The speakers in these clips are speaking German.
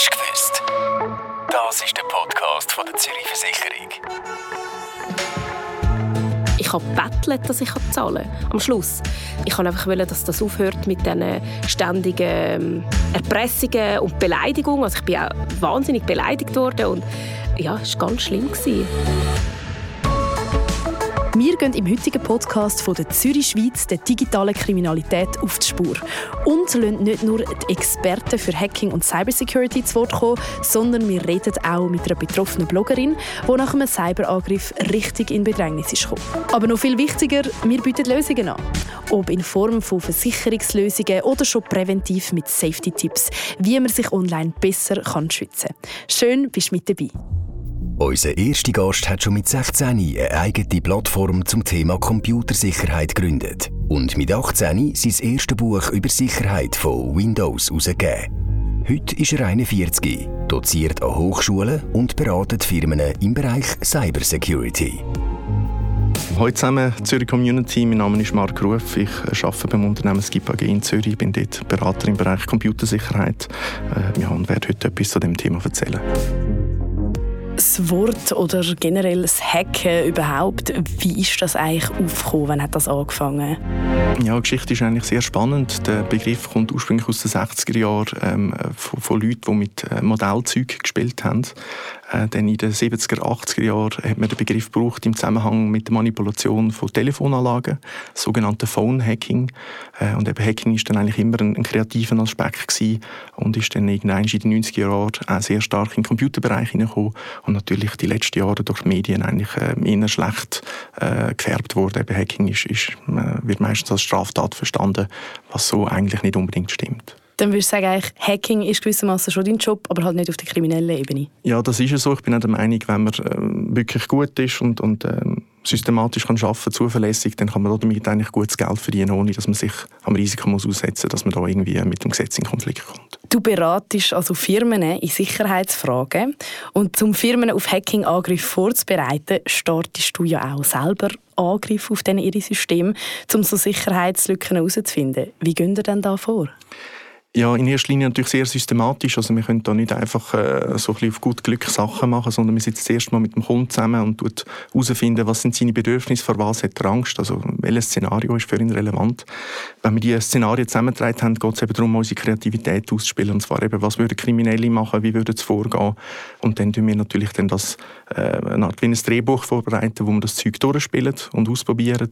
Hast du gewusst? Das ist der Podcast von der Zürich Versicherung. Ich habe gebettelt, dass ich zahlen kann. Am Schluss. Ich wollte einfach, dass das aufhört mit diesen ständigen ähm, Erpressungen und Beleidigungen. Also ich bin auch wahnsinnig beleidigt worden und ja, es war ganz schlimm. Wir gehen im heutigen Podcast von der Zürich Schweiz der digitalen Kriminalität auf die Spur und lassen nicht nur die Experten für Hacking und Cybersecurity zu Wort kommen, sondern wir reden auch mit einer betroffenen Bloggerin, die nach einem Cyberangriff richtig in Bedrängnis ist gekommen. Aber noch viel wichtiger, wir bieten Lösungen an. Ob in Form von Versicherungslösungen oder schon präventiv mit Safety-Tipps, wie man sich online besser kann schützen kann. Schön, bist du mit dabei. Unser erster Gast hat schon mit 16 eine eigene Plattform zum Thema Computersicherheit gegründet und mit 18 sein erstes Buch über Sicherheit von Windows herausgegeben. Heute ist er 41, doziert an Hochschulen und beratet Firmen im Bereich Cybersecurity. Hallo zusammen, Zürich Community. Mein Name ist Marc Ruf. Ich arbeite beim Unternehmen Skip AG in Zürich. Ich bin dort Berater im Bereich Computersicherheit äh, ja, und heute etwas zu dem Thema erzählen das Wort oder generell das Hacken überhaupt, wie ist das eigentlich aufgekommen? Wann hat das angefangen? Ja, die Geschichte ist eigentlich sehr spannend. Der Begriff kommt ursprünglich aus den 60er Jahren ähm, von, von Leuten, die mit äh, Modellzeugen gespielt haben. Äh, dann in den 70er, 80er Jahren hat man den Begriff gebraucht im Zusammenhang mit der Manipulation von Telefonanlagen, sogenannte Phone Hacking. Äh, und eben Hacking ist dann eigentlich immer ein, ein kreativer Aspekt gewesen und ist dann irgendwann in den 90er Jahren auch sehr stark in den Computerbereich hineingekommen und natürlich die letzten Jahre durch die Medien eigentlich äh, eher schlecht äh, gefärbt worden. Eben Hacking ist, ist, äh, wird meistens als Straftat verstanden, was so eigentlich nicht unbedingt stimmt. Dann würdest du sagen, Hacking ist gewissermaßen schon dein Job, aber halt nicht auf der kriminellen Ebene. Ja, das ist ja so. Ich bin auch der Meinung, wenn man äh, wirklich gut ist und, und äh, systematisch kann arbeiten, zuverlässig, dann kann man damit eigentlich gutes Geld verdienen, ohne dass man sich am Risiko muss aussetzen muss, dass man da irgendwie mit dem Gesetz in Konflikt kommt. Du beratest also Firmen in Sicherheitsfragen und zum Firmen auf Hacking-Angriffe vorzubereiten, startest du ja auch selber Angriffe auf ihre Systeme, um so Sicherheitslücken herauszufinden. Wie gehen ihr denn da vor? Ja, in erster Linie natürlich sehr systematisch. Also wir können da nicht einfach äh, so ein bisschen auf gut Glück Sachen machen, sondern wir sitzen zuerst mal mit dem Kunden zusammen und herausfinden, was sind seine Bedürfnisse, vor was hat er Angst, also welches Szenario ist für ihn relevant. Wenn wir diese Szenarien zusammengetragen haben, geht es eben darum, unsere Kreativität auszuspielen. Und zwar eben, was würden Kriminelle machen, wie würden sie vorgehen. Und dann tun wir natürlich dann das, äh, eine Art wie ein Drehbuch vorbereiten, wo wir das Zeug durchspielen und ausprobieren.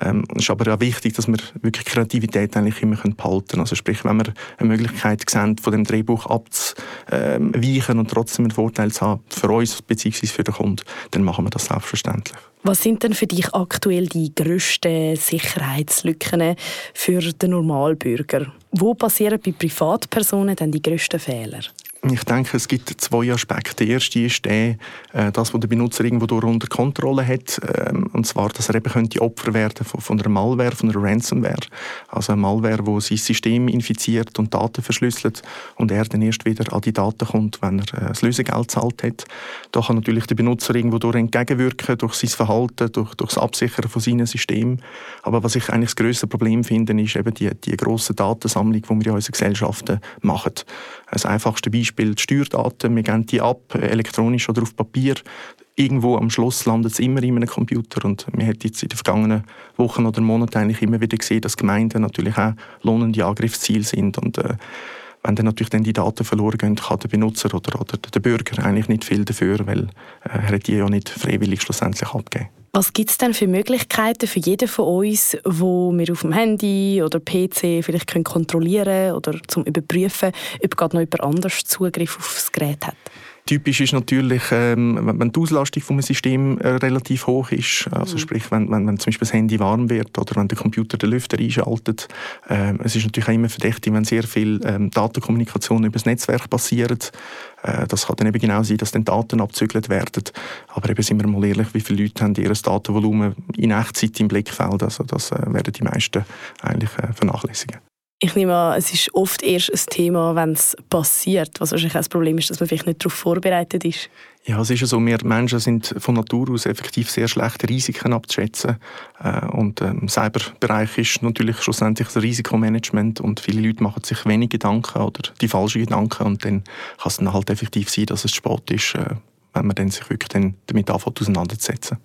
Ähm, es ist aber auch wichtig, dass wir wirklich Kreativität eigentlich immer behalten können. Also sprich, wenn wir eine Möglichkeit sehen, von dem Drehbuch abzuweichen und trotzdem einen Vorteil zu haben für uns bzw. für den Kunden, dann machen wir das selbstverständlich. Was sind denn für dich aktuell die grössten Sicherheitslücken für den Normalbürger? Wo passieren bei Privatpersonen denn die grössten Fehler? Ich denke, es gibt zwei Aspekte. Der erste ist der, äh, das, was der Benutzer irgendwo unter Kontrolle hat. Ähm, und zwar, dass er eben könnte Opfer werden von, von einer Malware, von einer Ransomware. Also eine Malware, die sein System infiziert und Daten verschlüsselt und er dann erst wieder an die Daten kommt, wenn er äh, das Lösegeld zahlt hat. Da kann natürlich der Benutzer irgendwo durch entgegenwirken, durch sein Verhalten, durch, durch das Absichern von seinem System. Aber was ich eigentlich das grösste Problem finde, ist eben die, die grosse Datensammlung, die wir in unseren Gesellschaften machen. Das einfachste Beispiel die Steuerdaten, wir geben die ab, elektronisch oder auf Papier. Irgendwo am Schluss landet es immer in einem Computer und wir haben jetzt in den vergangenen Wochen oder Monaten eigentlich immer wieder gesehen, dass Gemeinden natürlich auch lohnende Angriffsziele sind und äh, wenn dann natürlich dann die Daten verloren gehen, kann der Benutzer oder, oder der Bürger eigentlich nicht viel dafür, weil äh, er hat die ja nicht freiwillig schlussendlich abgegeben. Was gibt es denn für Möglichkeiten für jeden von uns, wo wir auf dem Handy oder PC vielleicht können kontrollieren oder zum überprüfen, ob gerade noch jemand anders Zugriff auf das Gerät hat? Typisch ist natürlich, ähm, wenn die Auslastung vom System äh, relativ hoch ist, also mhm. sprich, wenn, wenn, wenn zum Beispiel das Handy warm wird oder wenn der Computer den Lüfter einschaltet. Ähm, es ist natürlich auch immer verdächtig, wenn sehr viel ähm, Datenkommunikation über das Netzwerk passiert. Äh, das kann dann eben genau sein, dass dann Daten abzügelt werden. Aber eben sind wir mal ehrlich, wie viele Leute haben ihr Datenvolumen in Echtzeit im Blickfeld? Also das äh, werden die meisten eigentlich äh, vernachlässigen. Ich nehme an, es ist oft erst ein Thema, wenn es passiert, was wahrscheinlich auch das Problem ist, dass man vielleicht nicht darauf vorbereitet ist. Ja, es ist ja so, wir Menschen sind von Natur aus effektiv sehr schlecht, Risiken abzuschätzen. Äh, und ähm, im Cyberbereich ist natürlich schlussendlich das Risikomanagement und viele Leute machen sich wenig Gedanken oder die falschen Gedanken und dann kann es dann halt effektiv sein, dass es spät ist, äh, wenn man sich wirklich damit anfängt auseinanderzusetzen.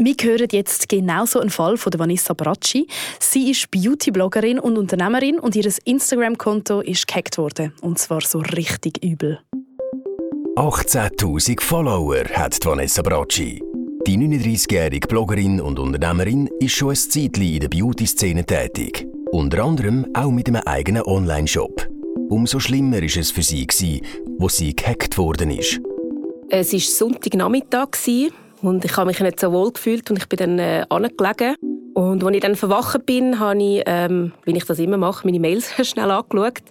Wir hören jetzt genau so einen Fall von Vanessa Bracci. Sie ist Beauty-Bloggerin und Unternehmerin und ihr Instagram-Konto ist gehackt worden. Und zwar so richtig übel. 18.000 Follower hat Vanessa Bracci. Die 39-jährige Bloggerin und Unternehmerin ist schon ein Zeitchen in der Beauty-Szene tätig. Unter anderem auch mit einem eigenen Online-Shop. Umso schlimmer war es für sie, wo sie gehackt worden ist. Es war Sonntagnachmittag und ich habe mich nicht so wohl gefühlt und ich bin dann äh. Und als ich dann verwacht bin, habe ich, ähm, wie ich das immer mache, meine Mails schnell angeschaut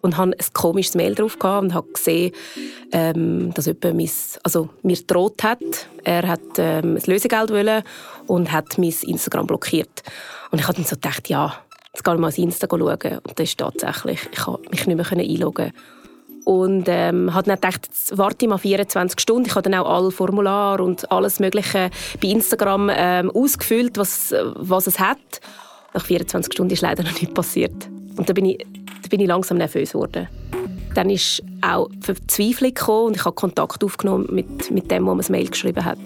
und habe ein komisches Mail drauf gehabt und habe gesehen, ähm, dass jemand mein, also mir droht hat. Er hat ähm, ein Lösegeld wollen und hat mein Instagram blockiert. Und ich habe dann so gedacht, ja, jetzt gehe ich mal ins Insta schauen. Und das ist tatsächlich, ich konnte mich nicht mehr einloggen und ähm, habe dann gedacht, warte mal 24 Stunden. Ich habe dann auch alle Formulare und alles Mögliche bei Instagram ähm, ausgefüllt, was, was es hat. Nach 24 Stunden ist leider noch nicht passiert. Und da bin ich, da bin ich langsam nervös geworden. Dann ist auch Verzweiflung gekommen und ich habe Kontakt aufgenommen mit, mit dem, der mir das Mail geschrieben hat.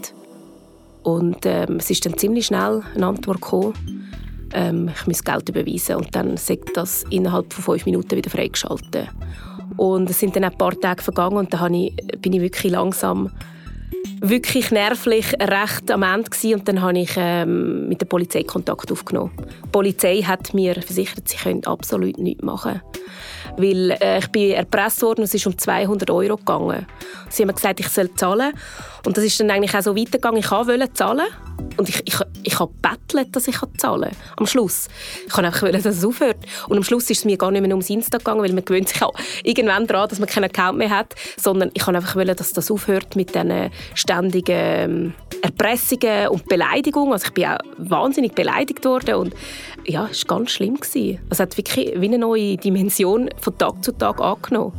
Und ähm, es ist dann ziemlich schnell eine Antwort gekommen. Ähm, ich muss Geld überweisen und dann sagt das innerhalb von fünf Minuten wieder freigeschaltet. Und es sind dann ein paar Tage vergangen und da ich, bin ich wirklich langsam wirklich nervlich recht am Ende gewesen. und dann habe ich ähm, mit der Polizei Kontakt aufgenommen. Die Polizei hat mir versichert, sie können absolut nichts machen. Weil äh, ich bin erpresst worden und es ist um 200 Euro gegangen. Sie haben mir gesagt, ich soll zahlen und das ist dann eigentlich auch so weitergegangen. Ich wollte zahlen und ich, ich, ich habe bettelt, dass ich zahlen kann. Am Schluss. Ich wollte einfach, dass es aufhört. Und am Schluss ist es mir gar nicht mehr ums Insta gegangen, weil man gewöhnt sich auch irgendwann daran, dass man keinen Account mehr hat. Sondern ich wollte einfach, dass das aufhört mit diesen ständigen ähm, Erpressungen und Beleidigungen. Also ich bin auch wahnsinnig beleidigt worden und ja, es war ganz schlimm. Gewesen. Also es hat wirklich wie eine neue Dimension von Tag zu Tag angenommen.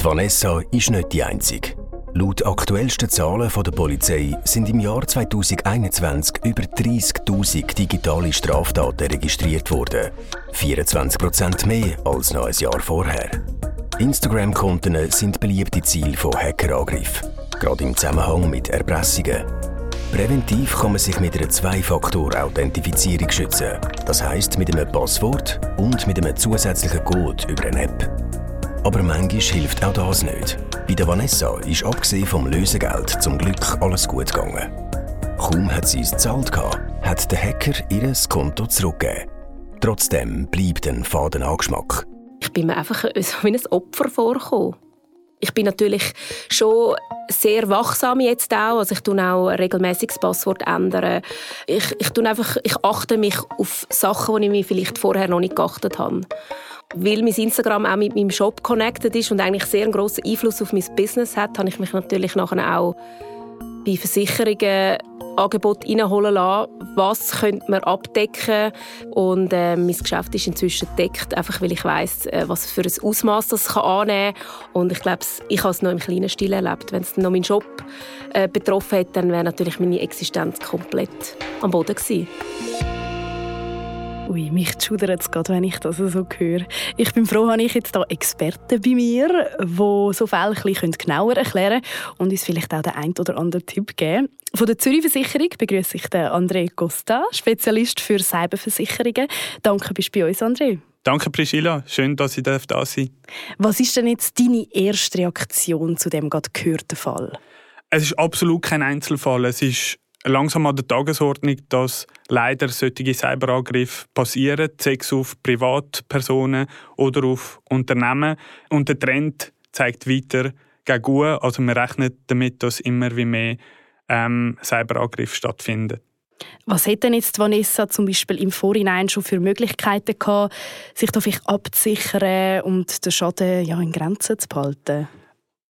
Die Vanessa ist nicht die Einzige. Laut aktuellsten Zahlen der Polizei sind im Jahr 2021 über 30.000 digitale Straftaten registriert worden. 24% mehr als noch ein Jahr vorher. Instagram-Konten sind beliebte Ziele von Hackerangriffen, gerade im Zusammenhang mit Erpressungen. Präventiv kann man sich mit einer Zwei-Faktor-Authentifizierung schützen. Das heißt mit einem Passwort und mit einem zusätzlichen Code über eine App. Aber manchmal hilft auch das nicht. Bei der Vanessa ist abgesehen vom Lösegeld zum Glück alles gut gegangen. Kaum hat sie es gezahlt, hat der Hacker ihr Konto zurückgegeben. Trotzdem bleibt ein faden Angeschmack. Ich bin mir einfach so wie ein Opfer vorgekommen. Ich bin natürlich schon sehr wachsam jetzt auch. Also ich tue auch regelmäßig das Passwort ändern. Ich, ich, tue einfach, ich achte mich auf Sachen, die ich mir vielleicht vorher noch nicht geachtet habe. Weil mein Instagram auch mit meinem Shop connected ist und eigentlich sehr einen grossen Einfluss auf mein Business hat, habe ich mich natürlich nachher auch bei Versicherungen Angebot reinholen lassen, was könnte man abdecken und äh, mein Geschäft ist inzwischen deckt, einfach weil ich weiß, äh, was für ein Ausmaß das kann annehmen und ich glaube, ich habe es noch im kleinen Stil erlebt. Wenn es noch meinen Job äh, betroffen hätte, dann wäre natürlich meine Existenz komplett am Boden gewesen. Ui, mich schudert es gerade, wenn ich das so höre. Ich bin froh, habe ich jetzt da Experten bei mir, die so Fälle ein genauer erklären können und uns vielleicht auch den einen oder anderen Tipp geben. Von der Zürich Versicherung begrüße ich den André Costa, Spezialist für Cyberversicherungen. Danke, bist du bei uns, André. Danke, Priscilla. Schön, dass ich da sein darf. Was ist denn jetzt deine erste Reaktion zu dem gerade gehörten Fall? Es ist absolut kein Einzelfall. Es ist langsam an der Tagesordnung, dass leider solche Cyberangriffe passieren, sei es auf Privatpersonen oder auf Unternehmen. Und der Trend zeigt weiter gegen gut. Also man rechnet damit, dass immer wie mehr ähm, Cyberangriffe stattfinden. Was hat denn jetzt Vanessa zum Beispiel im Vorhinein schon für Möglichkeiten gehabt, sich da vielleicht abzusichern und den Schaden ja, in Grenzen zu behalten?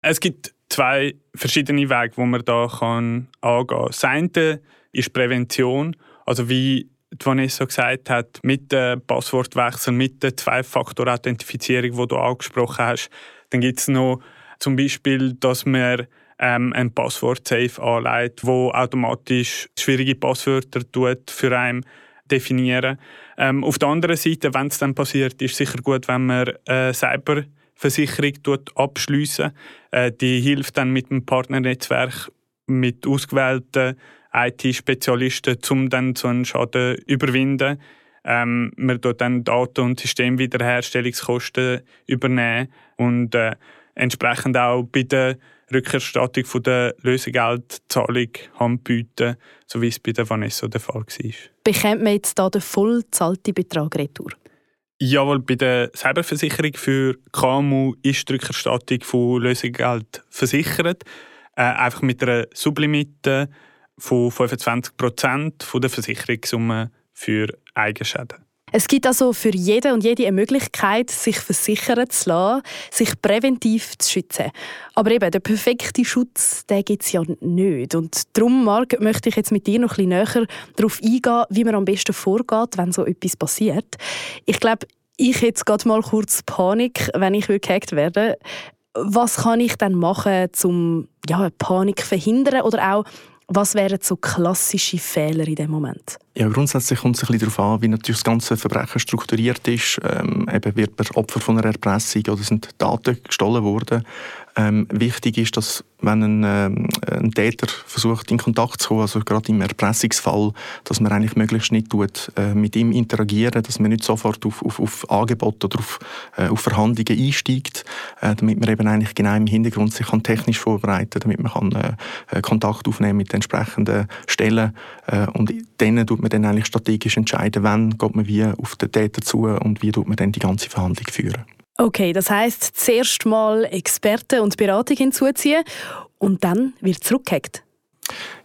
Es gibt zwei verschiedene Wege, wo man da kann angehen kann. Das eine ist Prävention, also wie Vanessa gesagt hat, mit dem Passwortwechsel, mit der Zwei-Faktor-Authentifizierung, die du angesprochen hast. Dann gibt es noch zum Beispiel, dass man ähm, ein Passwort-Safe anlegt, wo automatisch schwierige Passwörter tut für einen definieren. Ähm, auf der anderen Seite, wenn es dann passiert, ist es sicher gut, wenn man äh, Cyberversicherung abschliessen. Äh, die hilft dann mit dem Partnernetzwerk mit ausgewählten IT-Spezialisten, um dann so einen Schaden zu überwinden. Ähm, man tut dann Daten- und Systemwiederherstellungskosten übernehmen und äh, entsprechend auch bei der Rückerstattung von der Lösegeldzahlung handbieten, so wie es bei der Vanessa der Fall war. Bekommt man jetzt da den voll zahlten Betrag retour? Jawohl, bei der Cyberversicherung für KMU ist die Rückerstattung von Lösegeld versichert. Äh, einfach mit einer Sublimite von 25% der Versicherungssumme für Eigenschäden. Es gibt also für jeden und jede eine Möglichkeit, sich versichern zu lassen, sich präventiv zu schützen. Aber eben, der perfekte Schutz, gibt es ja nicht. Und darum, Marc, möchte ich jetzt mit dir noch ein bisschen näher darauf eingehen, wie man am besten vorgeht, wenn so etwas passiert. Ich glaube, ich jetzt gerade mal kurz Panik, wenn ich gehackt werde. Was kann ich dann machen, um ja, Panik zu verhindern oder auch was wären so klassische Fehler in dem Moment? Ja, grundsätzlich kommt es ein bisschen darauf an, wie natürlich das ganze Verbrechen strukturiert ist. Ähm, eben wird man Opfer von einer Erpressung oder sind Daten gestohlen worden. Ähm, wichtig ist, dass wenn ein, ähm, ein, Täter versucht, in Kontakt zu kommen, also gerade im Erpressungsfall, dass man eigentlich möglichst nicht tut, äh, mit ihm interagieren, dass man nicht sofort auf, auf, auf Angebote oder auf, äh, auf Verhandlungen einsteigt, äh, damit man eben eigentlich genau im Hintergrund sich kann technisch vorbereiten damit man kann, äh, Kontakt aufnehmen mit den entsprechenden Stellen äh, und dann tut man dann eigentlich strategisch entscheiden, wann geht man wie auf den Täter zu und wie tut man dann die ganze Verhandlung führen. Okay, das heißt zuerst mal Experten und Beratung hinzuziehen und dann wird zurückgehackt.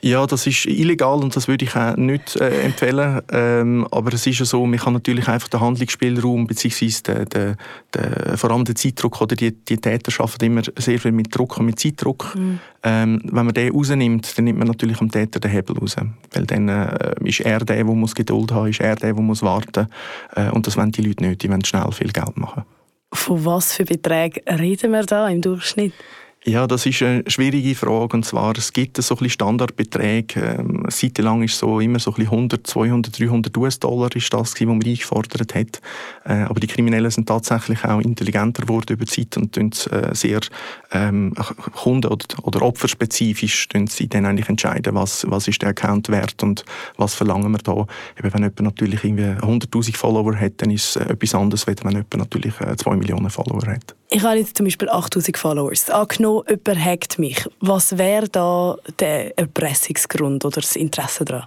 Ja, das ist illegal und das würde ich auch nicht äh, empfehlen. Ähm, aber es ist ja so, man kann natürlich einfach den Handlungsspielraum beziehungsweise den, den, den, vor allem den Zeitdruck oder die, die Täter arbeiten immer sehr viel mit Druck und mit Zeitdruck. Mhm. Ähm, wenn man den rausnimmt, dann nimmt man natürlich am Täter den Hebel raus. Weil dann äh, ist er der, der muss Geduld haben, ist er der, der muss warten. Äh, und das wollen die Leute nicht, die wollen schnell viel Geld machen. Von was für Beträgen reden wir da im Durchschnitt? Ja, das ist eine schwierige Frage. Und zwar, es gibt so ein Standardbeträge. Ähm, Seitenlang ist so immer so ein 100, 200, 300 US-Dollar ist das, was man eingefordert hat. Äh, aber die Kriminellen sind tatsächlich auch intelligenter geworden über die Zeit und äh, sehr ähm, kunden- oder, opferspezifisch sie dann eigentlich entscheiden, was, was ist der Account wert und was verlangen wir da. Eben, wenn jemand natürlich irgendwie 100'000 Follower hat, dann ist es äh, etwas anderes, als wenn jemand natürlich 2 äh, Millionen Follower hat. Ich habe jetzt zum Beispiel 8000 Followers. Angenommen, jemand hackt mich. Was wäre da der Erpressungsgrund oder das Interesse daran?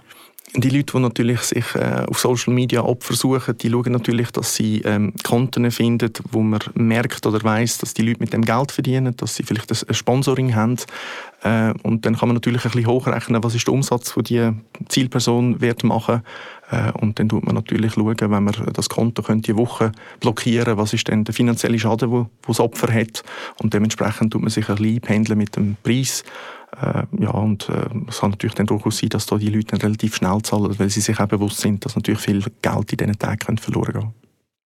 Die Leute, die natürlich sich äh, auf Social Media Opfer suchen, die schauen natürlich, dass sie ähm, Konten finden, wo man merkt oder weiß, dass die Leute mit dem Geld verdienen, dass sie vielleicht ein Sponsoring haben. Äh, und dann kann man natürlich ein bisschen hochrechnen, was ist der Umsatz, den die Zielperson wird machen. Äh, und dann tut man natürlich schauen, wenn man das Konto könnte Woche blockieren, was ist denn der finanzielle Schaden, wo, wo das Opfer hat. Und dementsprechend tut man sich ein bisschen pendeln mit dem Preis. Äh, ja, und äh, es kann natürlich dann durchaus sein, dass da die Leute relativ schnell zahlen, weil sie sich auch bewusst sind, dass natürlich viel Geld in diesen Tagen verloren gehen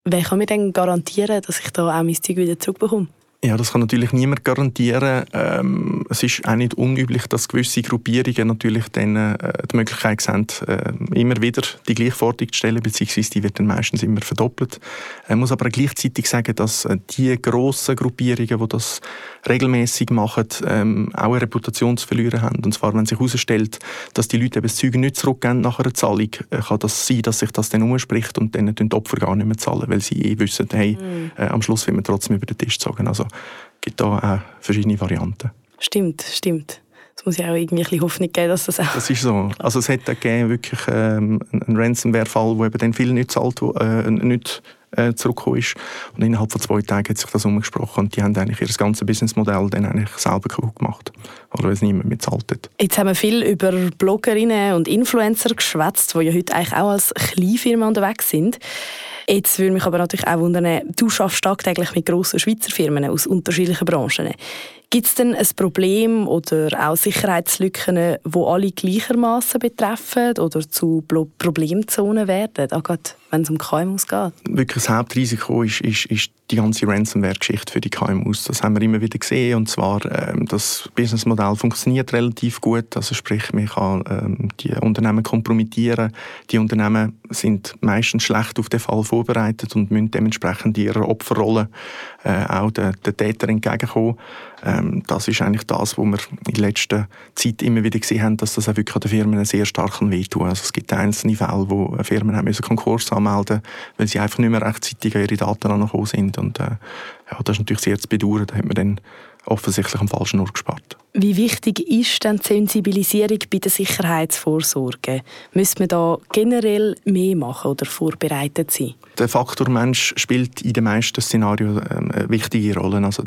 Wer kann mir denn garantieren, dass ich da auch mein Zeug wieder zurückbekomme? Ja, das kann natürlich niemand garantieren. Ähm, es ist auch nicht unüblich, dass gewisse Gruppierungen natürlich dann äh, die Möglichkeit sehen, äh, immer wieder die Gleichforderung zu stellen, beziehungsweise die wird dann meistens immer verdoppelt. Ich muss aber gleichzeitig sagen, dass äh, die grossen Gruppierungen, die das regelmäßig machen, ähm, auch eine Reputation zu verlieren haben. Und zwar, wenn sich herausstellt, dass die Leute eben das Zeug nicht zurückgeben nach einer Zahlung, äh, kann das sein, dass sich das dann umspricht und dann die Opfer gar nicht mehr zahlen, weil sie eh wissen, hey, mhm. äh, am Schluss will man trotzdem über den Tisch zogen. Also gibt da auch verschiedene Varianten. Stimmt, stimmt. Es muss ja auch irgendwie ein bisschen Hoffnung geben, dass das auch... Das ist so. Also es hat gegeben, wirklich ähm, einen Ransomware-Fall, wo eben dann viel nicht zahlt, äh, nicht äh, zurückgekommen ist. Und innerhalb von zwei Tagen hat sich das umgesprochen und die haben eigentlich ihr ganzes Businessmodell dann eigentlich selber kaputt gemacht, oder weil es niemand mehr zahlt hat. Jetzt haben wir viel über Bloggerinnen und Influencer geschwätzt, die ja heute eigentlich auch als Kleinfirma unterwegs sind. Jetzt würde mich aber natürlich auch wundern, du schaffst tagtäglich mit grossen Schweizer Firmen aus unterschiedlichen Branchen. Gibt es denn ein Problem oder auch Sicherheitslücken, die alle gleichermaßen betreffen oder zu Problemzonen werden, auch gerade wenn es um KMUs geht? Wirklich das Hauptrisiko ist, ist, ist die ganze Ransomware-Geschichte für die KMUs. Das haben wir immer wieder gesehen und zwar ähm, das Businessmodell funktioniert relativ gut. Also sprich, man kann ähm, die Unternehmen kompromittieren. Die Unternehmen sind meistens schlecht auf den Fall vorbereitet und müssen dementsprechend ihrer Opferrolle äh, auch den, den Tätern entgegenkommen. Ähm, das ist eigentlich das, was wir in letzter Zeit immer wieder gesehen haben, dass das auch wirklich den Firmen sehr stark wehtun Also es gibt einzelne Fälle, wo Firmen haben müssen Konkurs anmelden weil sie einfach nicht mehr rechtzeitig an ihre Daten angekommen sind. Und äh, ja, das ist natürlich sehr zu bedauern. Da hat man dann offensichtlich am falschen Ort gespart. Wie wichtig ist denn die Sensibilisierung bei der Sicherheitsvorsorge? Müssen wir da generell mehr machen oder vorbereitet sein? Der Faktor Mensch spielt in den meisten Szenarien ähm, eine wichtige Rolle. Also,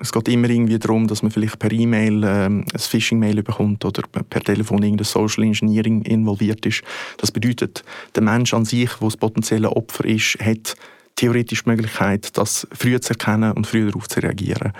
es geht immer irgendwie darum, dass man vielleicht per E-Mail ähm, ein Phishing-Mail bekommt oder per Telefon irgendein Social Engineering involviert ist. Das bedeutet, der Mensch an sich, der das potenzielle Opfer ist, hat theoretisch die Möglichkeit, das früh zu erkennen und früher darauf zu reagieren.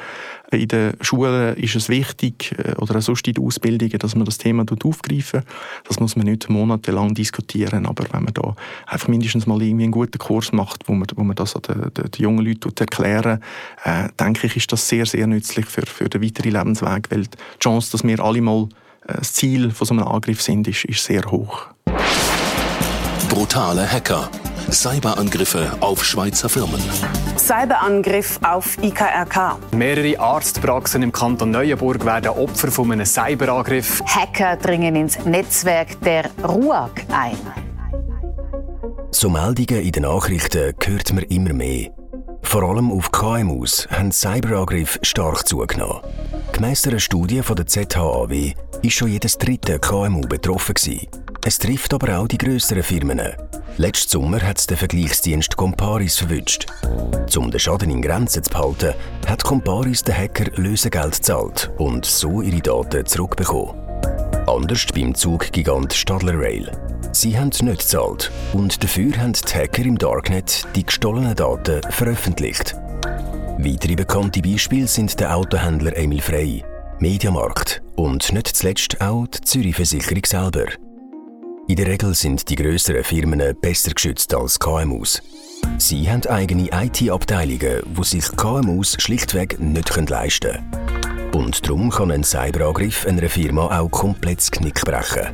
In den Schulen ist es wichtig, äh, oder auch sonst in den Ausbildungen, dass man das Thema aufgreifen Das muss man nicht monatelang diskutieren, aber wenn man da einfach mindestens mal irgendwie einen guten Kurs macht, wo man, wo man das den, den, den jungen Leuten erklären äh, denke ich, ist das sehr, sehr nützlich für, für den weiteren Lebensweg, weil die Chance, dass wir alle mal äh, das Ziel von so einem Angriff sind, ist, ist sehr hoch. Brutale Hacker Cyberangriffe auf Schweizer Firmen. Cyberangriff auf IKRK. Mehrere Arztpraxen im Kanton Neuenburg werden Opfer von einem Cyberangriff. Hacker dringen ins Netzwerk der RUAG ein. So Meldungen in den Nachrichten hört man immer mehr. Vor allem auf KMUs haben Cyberangriffe stark zugenommen. Gemäss einer Studie von der ZHAW ist schon jedes dritte KMU betroffen gewesen. Es trifft aber auch die grösseren Firmen. Letzten Sommer hat es der Vergleichsdienst Comparis verwünscht. Um den Schaden in Grenzen zu behalten, hat Comparis den Hacker Lösegeld gezahlt und so ihre Daten zurückbekommen. Anders beim Zuggigant Stadler Rail. Sie haben nicht gezahlt und dafür haben die Hacker im Darknet die gestohlenen Daten veröffentlicht. Weitere bekannte Beispiele sind der Autohändler Emil Frey, Mediamarkt und nicht zuletzt auch die Zürich Versicherung selber. In der Regel sind die grösseren Firmen besser geschützt als KMUs. Sie haben eigene IT-Abteilungen, die sich KMUs schlichtweg nicht leisten können. Und darum kann ein Cyberangriff einer Firma auch komplett das Knick brechen.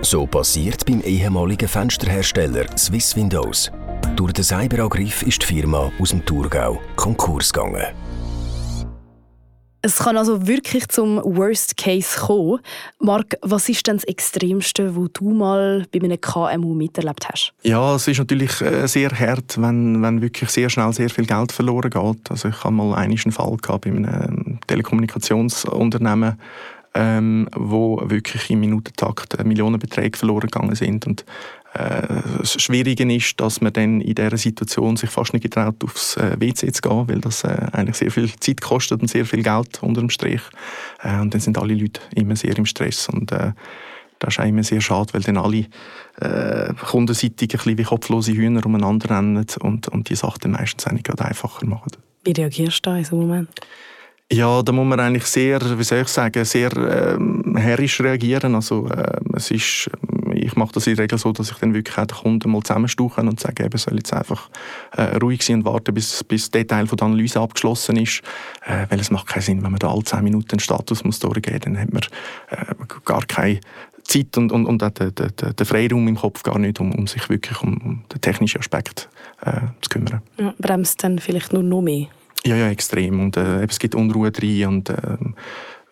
So passiert beim ehemaligen Fensterhersteller Swiss Windows. Durch den Cyberangriff ist die Firma aus dem Thurgau Konkurs gegangen. Es kann also wirklich zum Worst Case kommen. Marc, was ist denn das Extremste, was du mal bei einem KMU miterlebt hast? Ja, es ist natürlich äh, sehr hart, wenn, wenn wirklich sehr schnell sehr viel Geld verloren geht. Also ich habe mal einen Fall gehabt bei einem Telekommunikationsunternehmen, ähm, wo wirklich im Minutentakt Millionenbeträge verloren gegangen sind. Und äh, das Schwierige ist, dass man dann in dieser Situation sich fast nicht getraut, aufs äh, WC zu gehen, weil das äh, eigentlich sehr viel Zeit kostet und sehr viel Geld unter dem Strich. Äh, und dann sind alle Leute immer sehr im Stress und äh, das ist auch immer sehr schade, weil dann alle äh, kundenseitig ein bisschen wie kopflose Hühner umeinander rennen und, und die Sachen dann meistens eigentlich gerade einfacher machen. Wie reagierst du da in so einem Moment? Ja, da muss man eigentlich sehr, wie soll ich sagen, sehr ähm, herrisch reagieren. Also äh, es ist ich mache das in der Regel so, dass ich dann wirklich auch den Kunden mal zusammenstuche und sage, eben, soll jetzt einfach äh, ruhig sein und warten, bis, bis der Teil von der Analyse abgeschlossen ist. Äh, weil es macht keinen Sinn, wenn man da alle 10 Minuten einen Status muss durchgeben muss, dann hat man äh, gar keine Zeit und, und, und auch den, den, den Freiraum im Kopf gar nicht, um, um sich wirklich um, um den technischen Aspekt äh, zu kümmern. Ja, bremst dann vielleicht nur noch mehr? Ja, ja, extrem. Und äh, es gibt Unruhe drin und äh,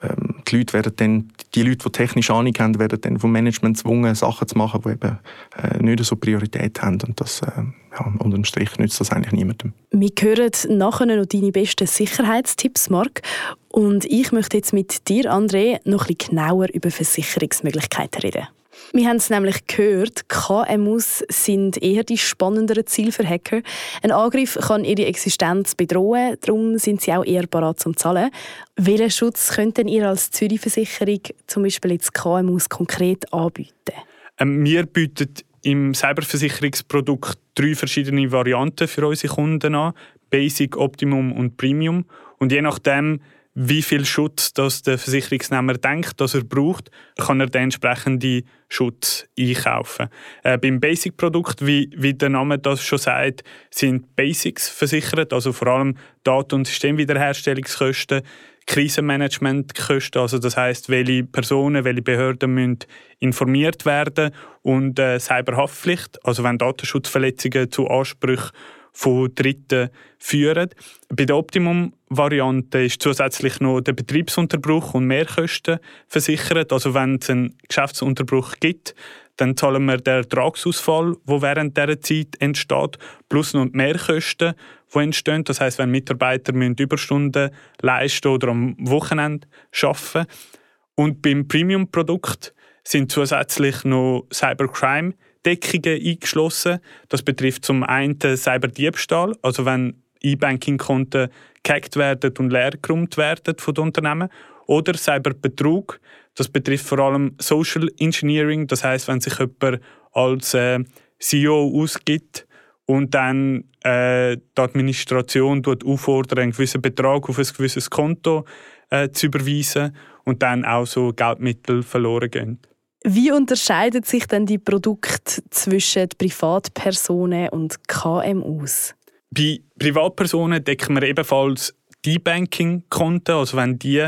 ähm, die Leute werden dann, die Leute, die technisch Ahnung haben, werden dann vom Management gezwungen, Sachen zu machen, die eben äh, nicht so Priorität haben. Und das, äh, ja, unter dem Strich nützt das eigentlich niemandem. Wir hören nachher noch deine besten Sicherheitstipps, Marc. Und ich möchte jetzt mit dir, André, noch ein bisschen genauer über Versicherungsmöglichkeiten reden. Wir haben es nämlich gehört, KMUs sind eher die spannenderen Ziele für Hacker. Ein Angriff kann ihre Existenz bedrohen, darum sind sie auch eher bereit zum Zahlen. Welchen Schutz könnt ihr als Zürich-Versicherung zum Beispiel jetzt KMUs konkret anbieten? Ähm, wir bieten im Cyberversicherungsprodukt drei verschiedene Varianten für unsere Kunden an: Basic, Optimum und Premium. Und je nachdem, wie viel Schutz das der Versicherungsnehmer denkt, dass er braucht, kann er den entsprechenden Schutz einkaufen. Äh, beim Basic-Produkt, wie, wie der Name das schon sagt, sind Basics versichert, also vor allem Daten- und Systemwiederherstellungskosten, Krisenmanagementkosten, also das heißt, welche Personen, welche Behörden müssen informiert werden und äh, Cyberhaftpflicht, also wenn Datenschutzverletzungen zu Ansprüchen von Dritten führen. Bei der Optimum-Variante ist zusätzlich noch der Betriebsunterbruch und Mehrkosten versichert. Also wenn es einen Geschäftsunterbruch gibt, dann zahlen wir den Ertragsausfall, der während dieser Zeit entsteht, plus noch die Mehrkosten, die entstehen. Das heißt, wenn Mitarbeiter müssen Überstunden leisten oder am Wochenende arbeiten Und beim Premium-Produkt sind zusätzlich noch Cybercrime Deckungen eingeschlossen. Das betrifft zum einen Cyberdiebstahl, also wenn E-Banking-Konten gehackt werden und leergeräumt werden von den Unternehmen. Oder Cyberbetrug, das betrifft vor allem Social Engineering, das heißt, wenn sich jemand als äh, CEO ausgibt und dann äh, die Administration auffordert, einen gewissen Betrag auf ein gewisses Konto äh, zu überweisen und dann auch so Geldmittel verloren gehen. Wie unterscheiden sich denn die Produkte zwischen Privatpersonen und KMUs? Bei Privatpersonen decken wir ebenfalls die Banking-Konten, also wenn die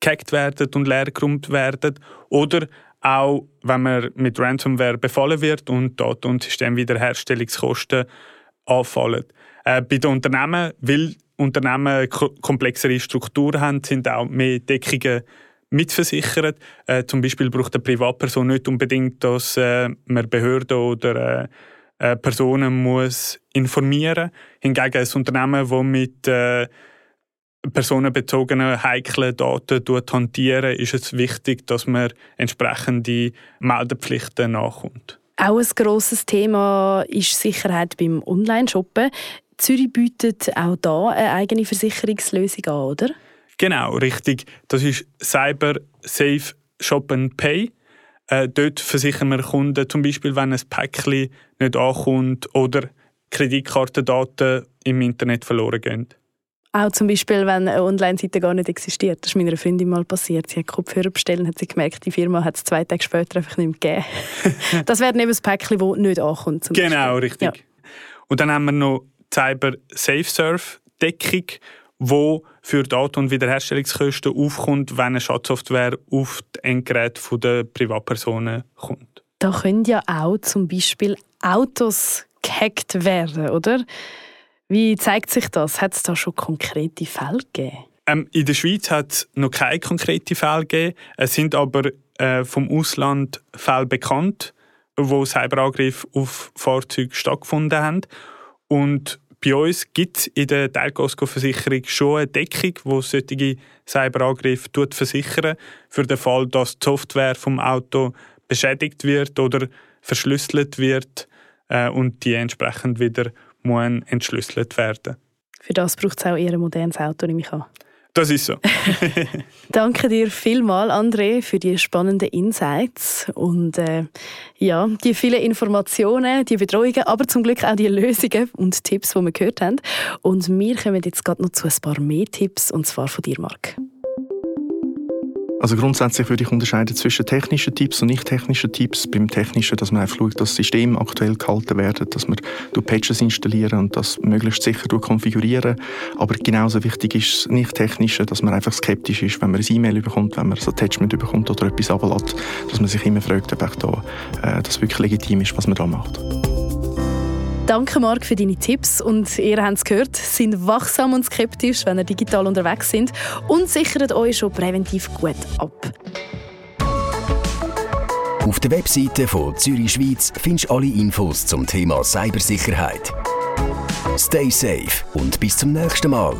gehackt werden und leergeräumt werden. Oder auch, wenn man mit Ransomware befallen wird und Daten- und Systemwiederherstellungskosten anfallen. Äh, bei den Unternehmen, weil Unternehmen komplexere Strukturen haben, sind auch mehr Deckungen mitversichert. Äh, zum Beispiel braucht eine Privatperson nicht unbedingt, dass äh, man Behörden oder äh, äh Personen muss informieren muss. Hingegen ein Unternehmen, das mit äh, personenbezogenen heiklen Daten hantieren, ist es wichtig, dass man entsprechende Meldepflichten nachkommt. Auch ein grosses Thema ist Sicherheit beim Online-Shoppen. Zürich bietet auch da eine eigene Versicherungslösung an, oder? Genau, richtig. Das ist Cyber Safe Shop and Pay. Äh, dort versichern wir Kunden zum Beispiel, wenn ein Päckchen nicht ankommt oder Kreditkartendaten im Internet verloren gehen. Auch zum Beispiel, wenn eine Online-Seite gar nicht existiert. Das ist meiner Freundin mal passiert. Sie hat Kopfhörer bestellt und hat sie gemerkt, die Firma hat es zwei Tage später einfach nicht mehr gegeben. das wäre eben ein Päckchen, das nicht ankommt. genau, Beispiel. richtig. Ja. Und dann haben wir noch Cyber Safe Surf Deckung wo für Daten- und Wiederherstellungskosten aufkommt, wenn eine Schadsoftware auf die Endgeräte der Privatpersonen kommt. Da können ja auch zum Beispiel Autos gehackt werden, oder? Wie zeigt sich das? Hat es da schon konkrete Fälle gegeben? Ähm, in der Schweiz hat es noch keine konkreten Fälle gegeben. Es sind aber äh, vom Ausland Fälle bekannt, wo Cyberangriffe auf Fahrzeuge stattgefunden haben. Und bei uns gibt es in der Teilkaskoversicherung schon eine Deckung, die solche Cyberangriffe versichern für den Fall, dass die Software vom Auto beschädigt wird oder verschlüsselt wird äh, und die entsprechend wieder entschlüsselt werden. Für das braucht es auch eher ein modernes Auto, nehme ich an. Das ist so. Danke dir vielmals, André, für die spannenden Insights und äh, ja, die vielen Informationen, die Betreuungen, aber zum Glück auch die Lösungen und Tipps, die wir gehört haben. Und wir kommen jetzt gerade noch zu ein paar mehr Tipps, und zwar von dir, Marc. Also grundsätzlich würde ich unterscheiden zwischen technischen Tipps und nicht technischen Tipps. Beim technischen, dass man einfach schaut, dass das System aktuell gehalten wird, dass man Patches installieren und das möglichst sicher konfigurieren. Aber genauso wichtig ist das nicht technische, dass man einfach skeptisch ist, wenn man ein E-Mail bekommt, wenn man ein Attachment bekommt oder etwas ablässt, dass man sich immer fragt, ob da, äh, das wirklich legitim ist, was man da macht. Danke, Marc, für deine Tipps. Und ihr habt es gehört, sind wachsam und skeptisch, wenn ihr digital unterwegs sind und sichert euch schon präventiv gut ab. Auf der Webseite von Zürich Schweiz findest du alle Infos zum Thema Cybersicherheit. Stay safe und bis zum nächsten Mal.